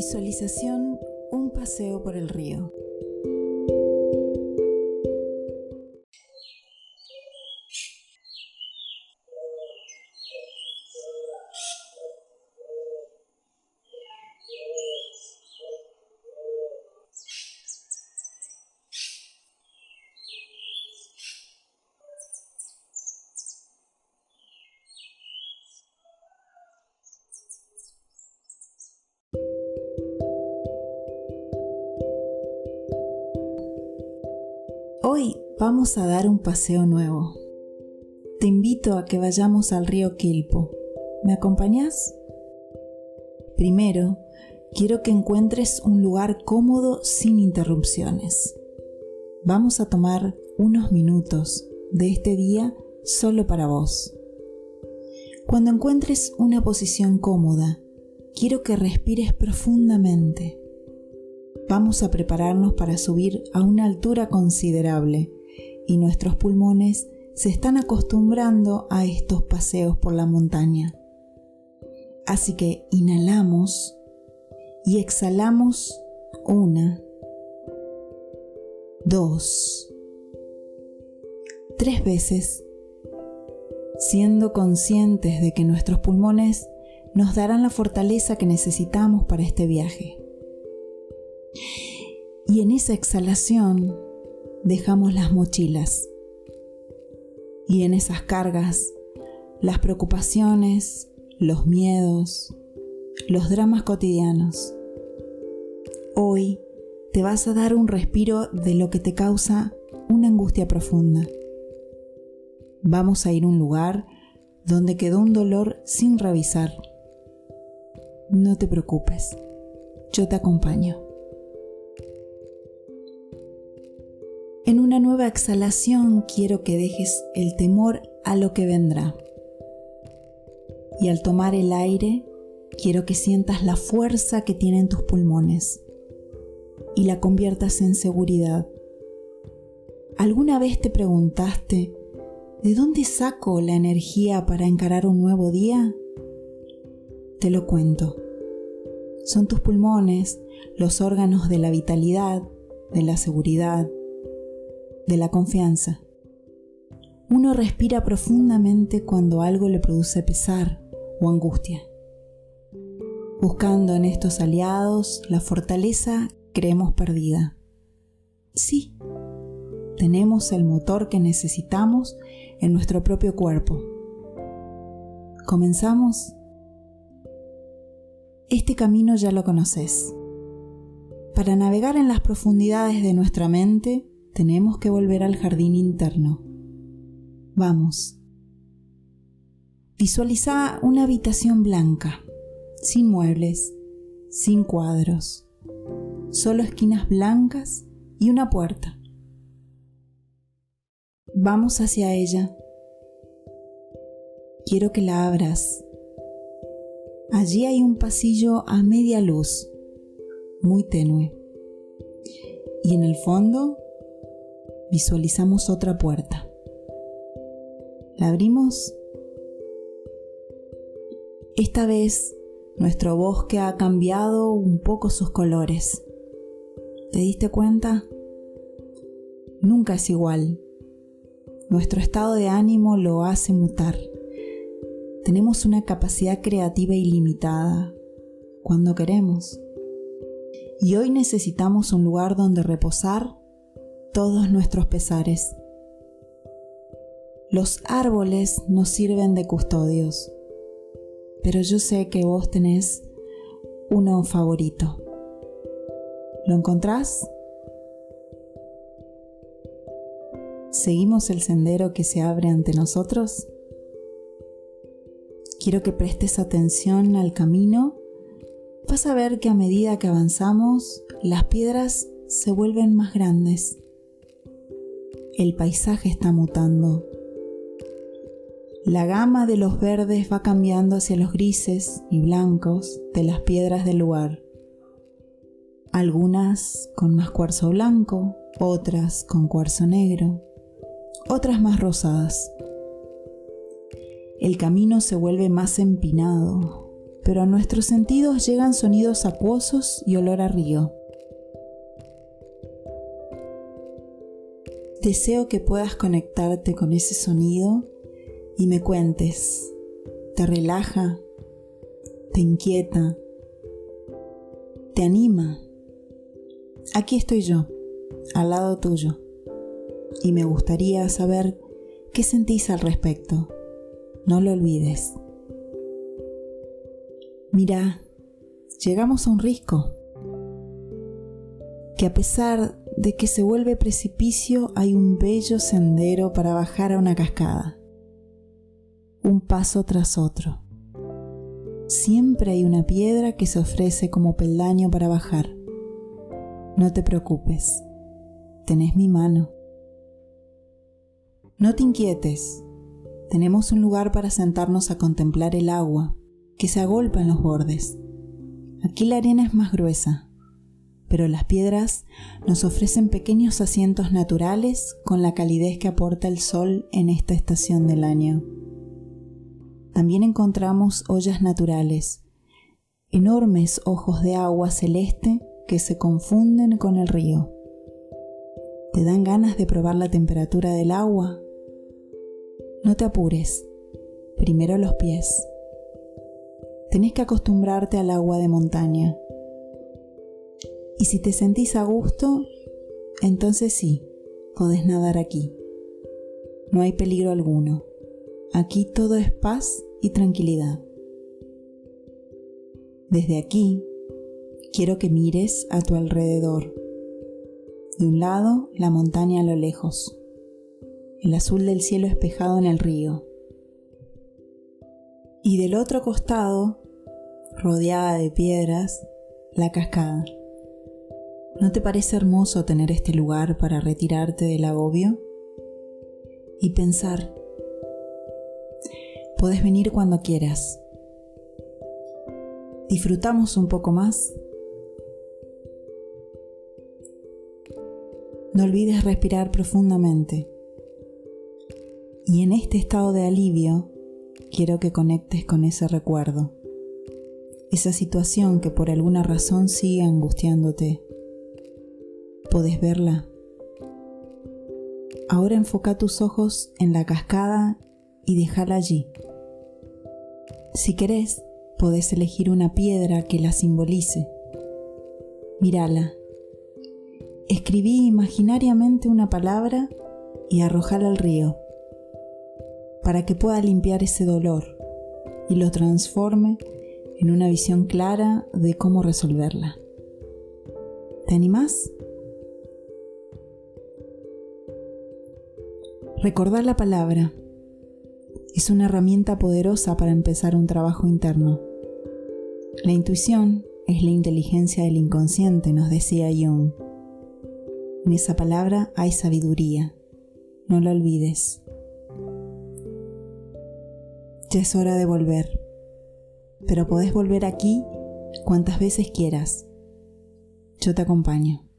Visualización Un paseo por el río. Vamos a dar un paseo nuevo. Te invito a que vayamos al río Quilpo. ¿Me acompañas? Primero, quiero que encuentres un lugar cómodo sin interrupciones. Vamos a tomar unos minutos de este día solo para vos. Cuando encuentres una posición cómoda, quiero que respires profundamente vamos a prepararnos para subir a una altura considerable y nuestros pulmones se están acostumbrando a estos paseos por la montaña. Así que inhalamos y exhalamos una, dos, tres veces, siendo conscientes de que nuestros pulmones nos darán la fortaleza que necesitamos para este viaje. Y en esa exhalación dejamos las mochilas. Y en esas cargas, las preocupaciones, los miedos, los dramas cotidianos. Hoy te vas a dar un respiro de lo que te causa una angustia profunda. Vamos a ir a un lugar donde quedó un dolor sin revisar. No te preocupes, yo te acompaño. Una nueva exhalación quiero que dejes el temor a lo que vendrá. Y al tomar el aire, quiero que sientas la fuerza que tienen tus pulmones y la conviertas en seguridad. ¿Alguna vez te preguntaste, ¿de dónde saco la energía para encarar un nuevo día? Te lo cuento. Son tus pulmones los órganos de la vitalidad, de la seguridad, de la confianza. Uno respira profundamente cuando algo le produce pesar o angustia, buscando en estos aliados la fortaleza creemos perdida. Sí, tenemos el motor que necesitamos en nuestro propio cuerpo. ¿Comenzamos? Este camino ya lo conoces. Para navegar en las profundidades de nuestra mente, tenemos que volver al jardín interno. Vamos. Visualiza una habitación blanca, sin muebles, sin cuadros, solo esquinas blancas y una puerta. Vamos hacia ella. Quiero que la abras. Allí hay un pasillo a media luz, muy tenue. Y en el fondo visualizamos otra puerta. La abrimos. Esta vez nuestro bosque ha cambiado un poco sus colores. ¿Te diste cuenta? Nunca es igual. Nuestro estado de ánimo lo hace mutar. Tenemos una capacidad creativa ilimitada cuando queremos. Y hoy necesitamos un lugar donde reposar todos nuestros pesares. Los árboles nos sirven de custodios, pero yo sé que vos tenés uno favorito. ¿Lo encontrás? ¿Seguimos el sendero que se abre ante nosotros? Quiero que prestes atención al camino. Vas a ver que a medida que avanzamos, las piedras se vuelven más grandes el paisaje está mutando. La gama de los verdes va cambiando hacia los grises y blancos de las piedras del lugar. Algunas con más cuarzo blanco, otras con cuarzo negro, otras más rosadas. El camino se vuelve más empinado, pero a nuestros sentidos llegan sonidos acuosos y olor a río. Deseo que puedas conectarte con ese sonido y me cuentes, ¿te relaja? ¿Te inquieta? ¿Te anima? Aquí estoy yo, al lado tuyo, y me gustaría saber qué sentís al respecto. No lo olvides. Mira, llegamos a un risco, que a pesar de que se vuelve precipicio hay un bello sendero para bajar a una cascada, un paso tras otro. Siempre hay una piedra que se ofrece como peldaño para bajar. No te preocupes, tenés mi mano. No te inquietes, tenemos un lugar para sentarnos a contemplar el agua que se agolpa en los bordes. Aquí la arena es más gruesa, pero las piedras nos ofrecen pequeños asientos naturales con la calidez que aporta el sol en esta estación del año. También encontramos ollas naturales, enormes ojos de agua celeste que se confunden con el río. ¿Te dan ganas de probar la temperatura del agua? No te apures, primero los pies tenés que acostumbrarte al agua de montaña. Y si te sentís a gusto, entonces sí, podés nadar aquí. No hay peligro alguno. Aquí todo es paz y tranquilidad. Desde aquí, quiero que mires a tu alrededor. De un lado, la montaña a lo lejos, el azul del cielo espejado en el río. Y del otro costado, rodeada de piedras, la cascada. ¿No te parece hermoso tener este lugar para retirarte del agobio? Y pensar, puedes venir cuando quieras. ¿Disfrutamos un poco más? No olvides respirar profundamente. Y en este estado de alivio, quiero que conectes con ese recuerdo esa situación que por alguna razón sigue angustiándote. ¿Podés verla? Ahora enfoca tus ojos en la cascada y déjala allí. Si querés, podés elegir una piedra que la simbolice. Mírala. Escribí imaginariamente una palabra y arrojala al río, para que pueda limpiar ese dolor y lo transforme en una visión clara de cómo resolverla. ¿Te animás? Recordar la palabra es una herramienta poderosa para empezar un trabajo interno. La intuición es la inteligencia del inconsciente, nos decía Jung. En esa palabra hay sabiduría, no la olvides. Ya es hora de volver pero podés volver aquí cuantas veces quieras. Yo te acompaño.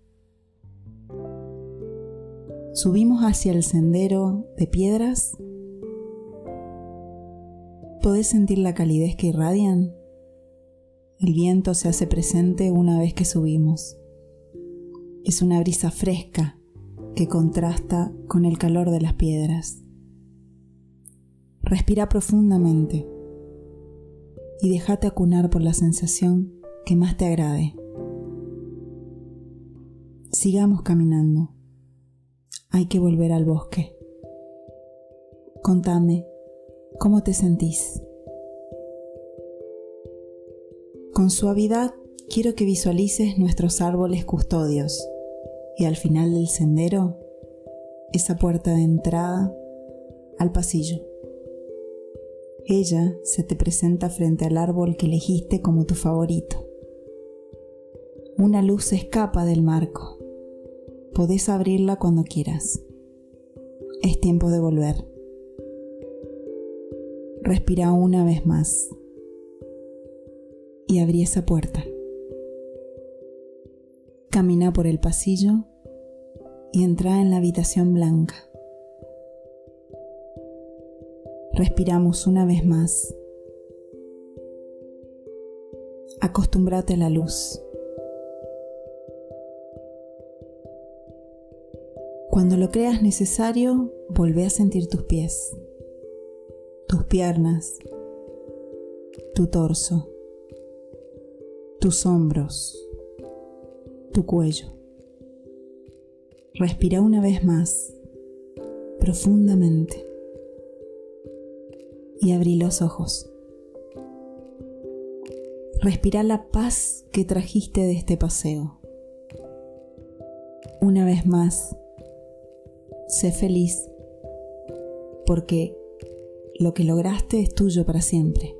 Subimos hacia el sendero de piedras. ¿Podés sentir la calidez que irradian? El viento se hace presente una vez que subimos. Es una brisa fresca que contrasta con el calor de las piedras. Respira profundamente y déjate acunar por la sensación que más te agrade. Sigamos caminando. Hay que volver al bosque. Contame, ¿cómo te sentís? Con suavidad quiero que visualices nuestros árboles custodios y al final del sendero, esa puerta de entrada al pasillo. Ella se te presenta frente al árbol que elegiste como tu favorito. Una luz escapa del marco. Podés abrirla cuando quieras. Es tiempo de volver. Respira una vez más y abrí esa puerta. Camina por el pasillo y entra en la habitación blanca. Respiramos una vez más. Acostúmbrate a la luz. Cuando lo creas necesario, volvé a sentir tus pies, tus piernas, tu torso, tus hombros, tu cuello. Respira una vez más, profundamente, y abrí los ojos. Respira la paz que trajiste de este paseo. Una vez más, sé feliz, porque lo que lograste es tuyo para siempre.